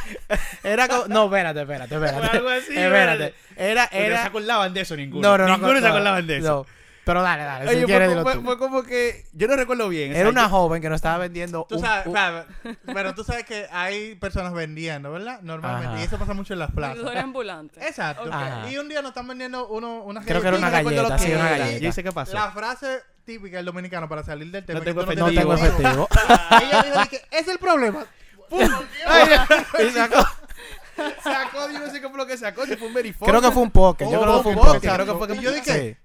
era como. No, espérate, espérate, espérate. algo así, espérate. Era, Era, era. se acordaban de eso ninguno. No, no, no. ninguno se no, acordaban de eso. no. Pero dale, dale. Oye, si fue, quieres, fue- tú. fue como que. Yo no recuerdo bien. Era o sea, una yo- joven que nos estaba vendiendo. Tú un- sabes, un- claro, pero tú sabes que hay personas vendiendo, ¿verdad? Normalmente. Ajá. Y eso pasa mucho en las plazas. Vendedores ambulantes. Exacto. Ok. Ajá. Y un día nos están vendiendo uno, unas Creo que era una galleta, sí, que una galleta. Yo sé qué pasó. La frase típica del dominicano para salir del tema. No que tengo tú No efectivo. tengo efectivo. Ella dijo que es el problema. y sacó. sacó, yo no sé qué fue lo que sacó. Si fue un verifone. Creo que fue un pocket. Yo creo que fue un creo que fue que- Y yo dije, Sí.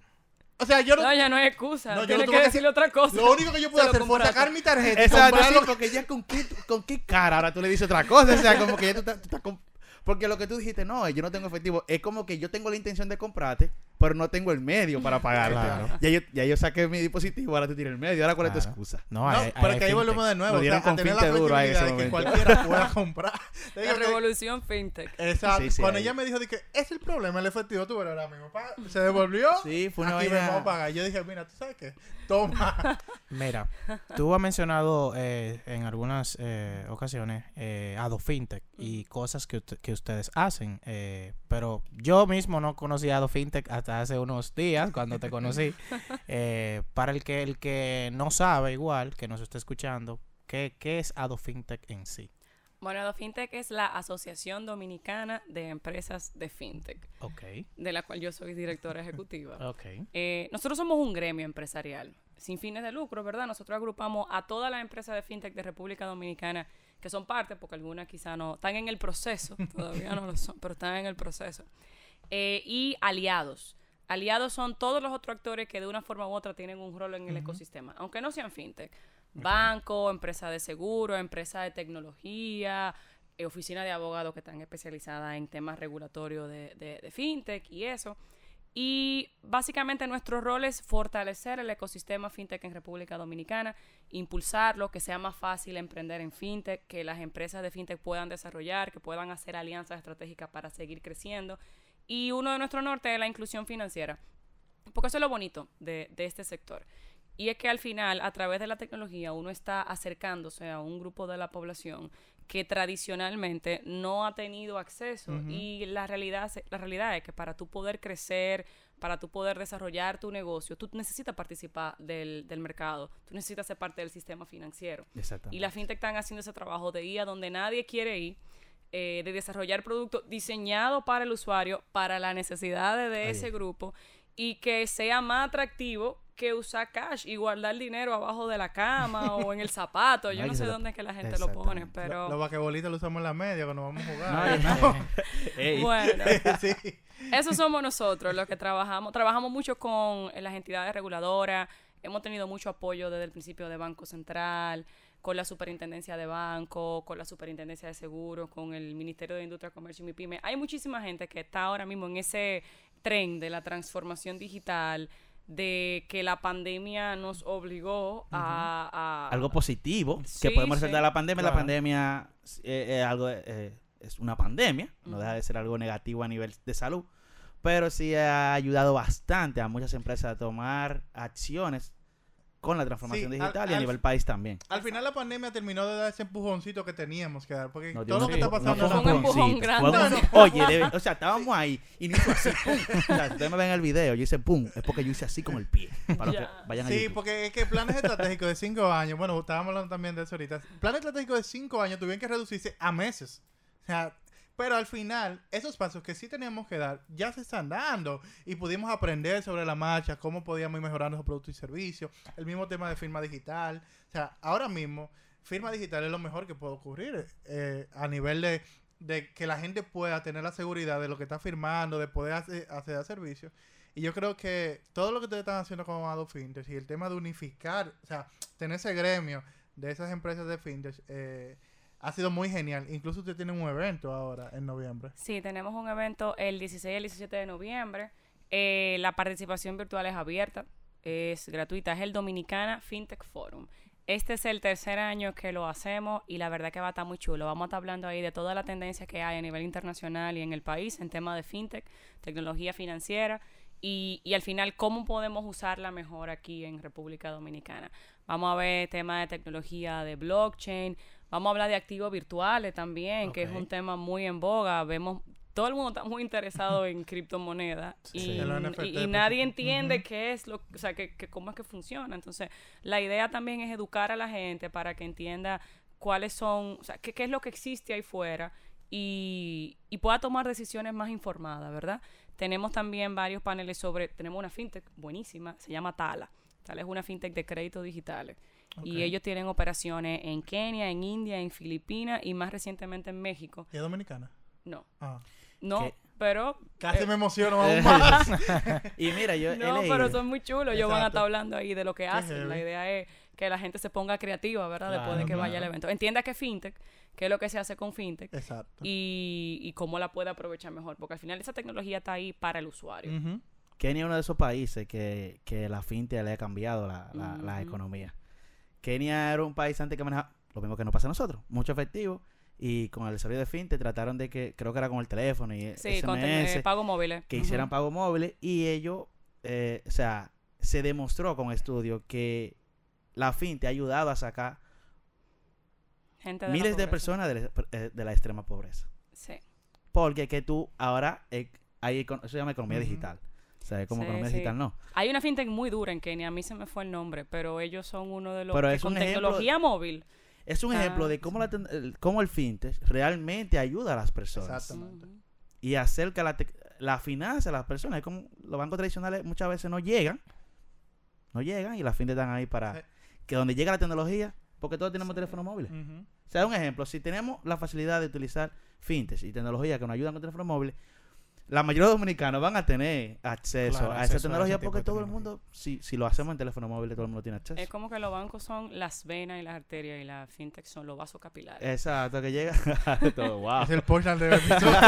O sea, yo no, No, ya no hay excusa. No, yo Tienes no que que decirle otra cosa. lo único que yo pude lo hacer fue sacar mi tarjeta, Exacto, sí, comprarlo. porque ya con qué, con qué cara ahora tú le dices otra cosa. O sea, como que ya tú estás, tú estás com- Porque lo que tú dijiste, no, yo no tengo efectivo, es como que yo tengo la intención de comprarte, pero no tengo el medio para pagarte. Claro. Ya, yo, ya yo saqué mi dispositivo, ahora tú tienes el medio. Ahora, ¿cuál es tu excusa? No, No, hay- pero hay que ahí volvemos de nuevo. O sea, a tener la flexibilidad ese de que cualquiera pueda comprar. Te La digo que- revolución fintech. Exacto. Sí, sí, Cuando ahí. ella me dijo de que es el problema, el efectivo, tú verás ahora mismo. Se devolvió. Sí, fue una aquí vaina- vamos a pagar. Yo dije, mira, ¿tú sabes qué? Toma. Mira, tú has mencionado eh, en algunas eh, ocasiones eh, Ado Fintech y cosas que, ustedes hacen, eh, pero yo mismo no conocí Ado Fintech hasta hace unos días cuando te conocí. Eh, para el que el que no sabe igual, que nos está escuchando, ¿qué, qué es Ado Fintech en sí? Bueno, Ado Fintech es la Asociación Dominicana de Empresas de Fintech, de la cual yo soy directora ejecutiva. ok. Eh, nosotros somos un gremio empresarial sin fines de lucro, ¿verdad? Nosotros agrupamos a todas las empresas de fintech de República Dominicana que son parte, porque algunas quizá no están en el proceso, todavía no lo son, pero están en el proceso. Eh, y aliados. Aliados son todos los otros actores que de una forma u otra tienen un rol en el ecosistema, aunque no sean fintech. Banco, empresa de seguro, empresa de tecnología, eh, oficina de abogados que están especializadas en temas regulatorios de, de- de fintech y eso. Y básicamente nuestro rol es fortalecer el ecosistema fintech en República Dominicana, impulsarlo, que sea más fácil emprender en fintech, que las empresas de fintech puedan desarrollar, que puedan hacer alianzas estratégicas para seguir creciendo. Y uno de nuestros norte es la inclusión financiera, porque eso es lo bonito de, de este sector. Y es que al final, a través de la tecnología, uno está acercándose a un grupo de la población que tradicionalmente no ha tenido acceso. Y la realidad, la realidad es que para tú poder crecer, para tú poder desarrollar tu negocio, tú necesitas participar del, del mercado, tú necesitas ser parte del sistema financiero. Y la fintech están haciendo ese trabajo de ir a donde nadie quiere ir, eh, de desarrollar productos diseñados para el usuario, para las necesidades de Ahí ese es. grupo y que sea más atractivo que usar cash y guardar dinero abajo de la cama o en el zapato. Yo no sé dónde es que la gente lo pone, pero Los basquetbolistas lo usamos en la media cuando vamos a No, jugar. y- Ey, bueno. sí. Eso somos nosotros los que trabajamos. Trabajamos mucho con las entidades reguladoras. Hemos tenido mucho apoyo desde el principio de Banco Central, con la Superintendencia de Banco, con la Superintendencia de Seguros, con el Ministerio de Industria, Comercio y MIPYME. Hay muchísima gente que está ahora mismo en ese tren de la transformación digital, de que la pandemia nos obligó a, a- algo positivo Sí, que podemos sí. resaltar de la pandemia. La pandemia eh, eh, algo, eh, es una pandemia, no deja de ser algo negativo a nivel de salud, pero sí ha ayudado bastante a muchas empresas a tomar acciones con la transformación Sí, al- digital y a al- nivel país también. Al final la pandemia terminó de dar ese empujoncito que teníamos que dar. Porque No, todo lo que está no pasando fue Fue un ahora- empujón empujoncito, grande. fue un- Oye, debe- o sea, estábamos ahí y no hizo así. pum. O sea, si ustedes me ven el video, yo hice pum, es porque yo hice así con el pie. Para que Ya. vayan a Sí, YouTube. porque es que planes estratégicos de cinco años, bueno, estábamos hablando también de eso ahorita. Planes estratégicos de cinco años tuvieron que reducirse a meses. O sea, pero al final, esos pasos que sí teníamos que dar ya se están dando y pudimos aprender sobre la marcha, cómo podíamos ir mejorando esos productos y servicios, el mismo tema de firma digital. O sea, ahora mismo, firma digital es lo mejor que puede ocurrir eh, a nivel de, de que la gente pueda tener la seguridad de lo que está firmando, de poder hacer, a servicios. Y yo creo que todo lo que ustedes están haciendo con Ado Fintech y el tema de unificar, o sea, tener ese gremio de esas empresas de Fintech eh, ha sido muy genial. Incluso ustedes tienen un evento ahora en noviembre. Sí, tenemos un evento el 16 y el 17 de noviembre. Eh, la participación virtual es abierta, es gratuita. Es el Dominicana FinTech Forum. Este es el tercer año que lo hacemos y la verdad que va a estar muy chulo. Vamos a estar hablando ahí de toda la tendencia que hay a nivel internacional y en el país en tema de FinTech, tecnología financiera y, y al final cómo podemos usarla mejor aquí en República Dominicana. Vamos a ver temas de tecnología de blockchain, vamos a hablar de activos virtuales también, que es un tema muy en boga. Vemos, todo el mundo está muy interesado en criptomonedas Sí. y, NFT, y- y nadie entiende qué es lo, o sea, que, que cómo es que funciona. Entonces, la idea también es educar a la gente para que entienda cuáles son, o sea, qué, qué es lo que existe ahí fuera y, y pueda tomar decisiones más informadas, ¿verdad? Tenemos también varios paneles sobre, tenemos una fintech buenísima, se llama Tala. Tala es una fintech de créditos digitales. Y ellos tienen operaciones en Kenia, en India, en Filipinas y más recientemente en México. ¿Y es dominicana? No, Ah. no, ¿Qué? pero... Casi eh, me emociono aún más. Y mira, yo no, pero son muy chulos. Ellos van a estar hablando ahí de lo que hacen. La idea es que la gente se ponga creativa, ¿verdad? Después de Claro, que vaya al evento. Entienda que fintech, qué es lo que se hace con fintech Exacto. y, y cómo la puede aprovechar mejor, porque al final esa tecnología está ahí para el usuario. Kenia es uno de esos países que, que la fintech le ha cambiado la, la, la Ujú. economía. Kenia era un país antes que manejaba lo mismo que nos pasa a nosotros, mucho efectivo. Y con el desarrollo de fintech trataron de que, creo que era con el teléfono y Sí, con SMS, eh, pago móviles. que hicieran pagos móviles y ellos, eh, o sea, se demostró con estudios que la fintech ha ayudado a sacar Gente miles de personas de, la- eh, de la extrema pobreza. Sí. Porque que tú ahora, eh, hay, eso se llama economía Ujú. digital. O sea, como Sí, economía sí. digital no. Hay una fintech muy dura en Kenia, a mí se me fue el nombre, pero ellos son uno de los Pero que es con un ejemplo- tecnología móvil. Es un Ah, ejemplo de cómo, la ten- el, cómo el fintech realmente ayuda a las personas. Exactamente. Y acerca la, tec- la finanza a las personas. Es como los bancos tradicionales muchas veces no llegan. No llegan y las fintech están ahí para... Sí. Que donde llega la tecnología, porque todos tenemos teléfonos móviles. Ujú. O sea, un ejemplo, si tenemos la facilidad de utilizar fintech y tecnología que nos ayudan con teléfonos móviles, la mayoría de los dominicanos van a tener acceso Claro, a acceso esa tecnología porque de todo el mundo, si, si lo hacemos en teléfono móvil, todo el mundo tiene acceso. Es como que los bancos son las venas y las arterias y las fintech son los vasos capilares. Exacto, que llega todo, wow. Es el del episodio.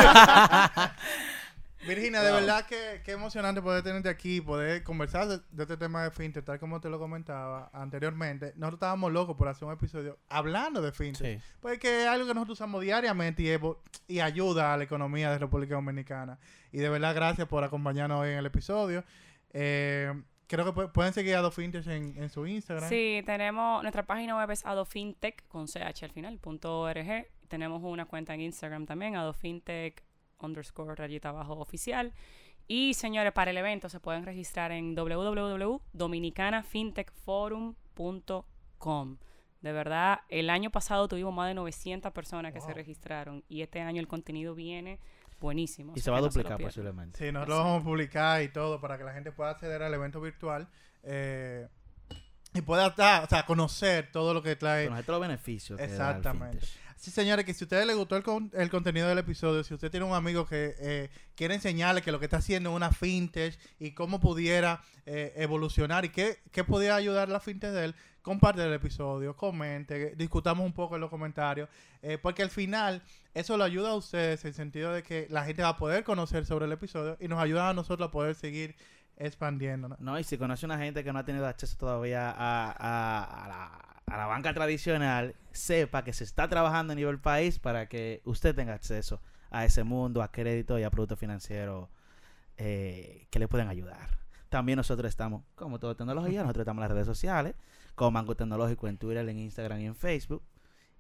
Virginia, de verdad que, que emocionante poder tenerte aquí, poder conversar de, de este tema de fintech, tal como te lo comentaba anteriormente. Nosotros estábamos locos por hacer un episodio hablando de fintech. Sí. Porque es algo que nosotros usamos diariamente y, evo- y ayuda a la economía de República Dominicana. Y de verdad, gracias por acompañarnos hoy en el episodio. Eh, creo que pu- pueden seguir a Dos Fintech en, en su Instagram. Sí, tenemos nuestra página web es adofintech con ch al final punto org. Tenemos una cuenta en Instagram también adofintech underscore rayita abajo oficial. Y señores, para el evento se pueden registrar en www.dominicanafintechforum.com. De verdad, el año pasado tuvimos más de 900 personas que se registraron y este año el contenido viene buenísimo. Y se va a no duplicar posiblemente. Sí, nosotros lo vamos a publicar y todo para que la gente pueda acceder al evento virtual eh, y pueda estar, o sea, conocer todo lo que trae. Conocer todos los beneficios. Exactamente. Sí, señores, que si a ustedes les gustó el, con- el contenido del episodio, si usted tiene un amigo que eh, quiere enseñarle que lo que está haciendo es una fintech y cómo pudiera eh, evolucionar y qué, qué pudiera ayudar la fintech de él, comparte el episodio, comente, discutamos un poco en los comentarios, eh, porque al final eso lo ayuda a ustedes en el sentido de que la gente va a poder conocer sobre el episodio y nos ayuda a nosotros a poder seguir expandiendo. ¿no? Y si conoce una gente que no ha tenido acceso todavía a, a la banca tradicional, sepa que se está trabajando a nivel país para que usted tenga acceso a ese mundo, a crédito y a productos financieros eh, que le pueden ayudar. También nosotros estamos, como todo tecnología, nosotros estamos en las redes sociales, como Mango Tecnológico en Twitter, en Instagram y en Facebook.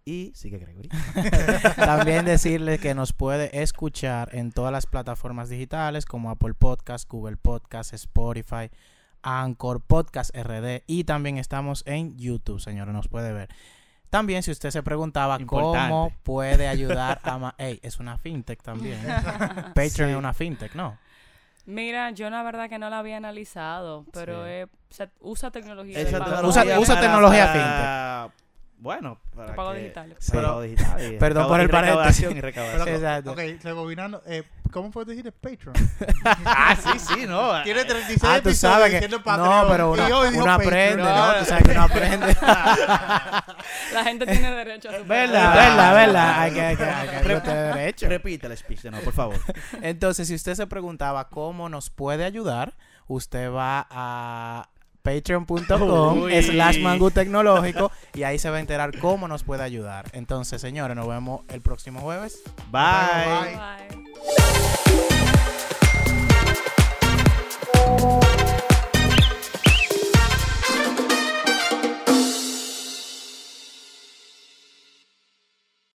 Y sigue Gregory. También decirle que nos puede escuchar en todas las plataformas digitales como Apple Podcast, Google Podcast, Spotify, Anchor, Podcast RD y también estamos en YouTube, señores, nos puede ver. También si usted se preguntaba cómo puede ayudar a... ma- Ey, es una fintech también. Patreon Sí. es una fintech, ¿no? Mira, yo la verdad que no la había analizado, pero Sí. eh, o sea, usa tecnología. Usa- tecnología usa tecnología para- Bueno, para Pago que- digital. Sí, Pero- pago digital y perdón por el paréntesis. y Exacto. Ok, rebobinando, eh, ¿cómo fue dijiste? Patreon. Ah, sí, sí, no. Tiene 36 Ah, tú episodios sabes que... diciendo No, pero uno, uno Patreon. aprende, No, Tú sabes que uno aprende. La gente tiene derecho a su verdad, verdad, verdad. Hay que, hay que, hay que hay que tener derecho. Repite el speech de nuevo, por favor. Entonces, si usted se preguntaba cómo nos puede ayudar, usted va a patreon.com slash mango tecnológico y ahí se va a enterar cómo nos puede ayudar. Entonces, señores, nos vemos el próximo jueves. Bye. Bye. Bye.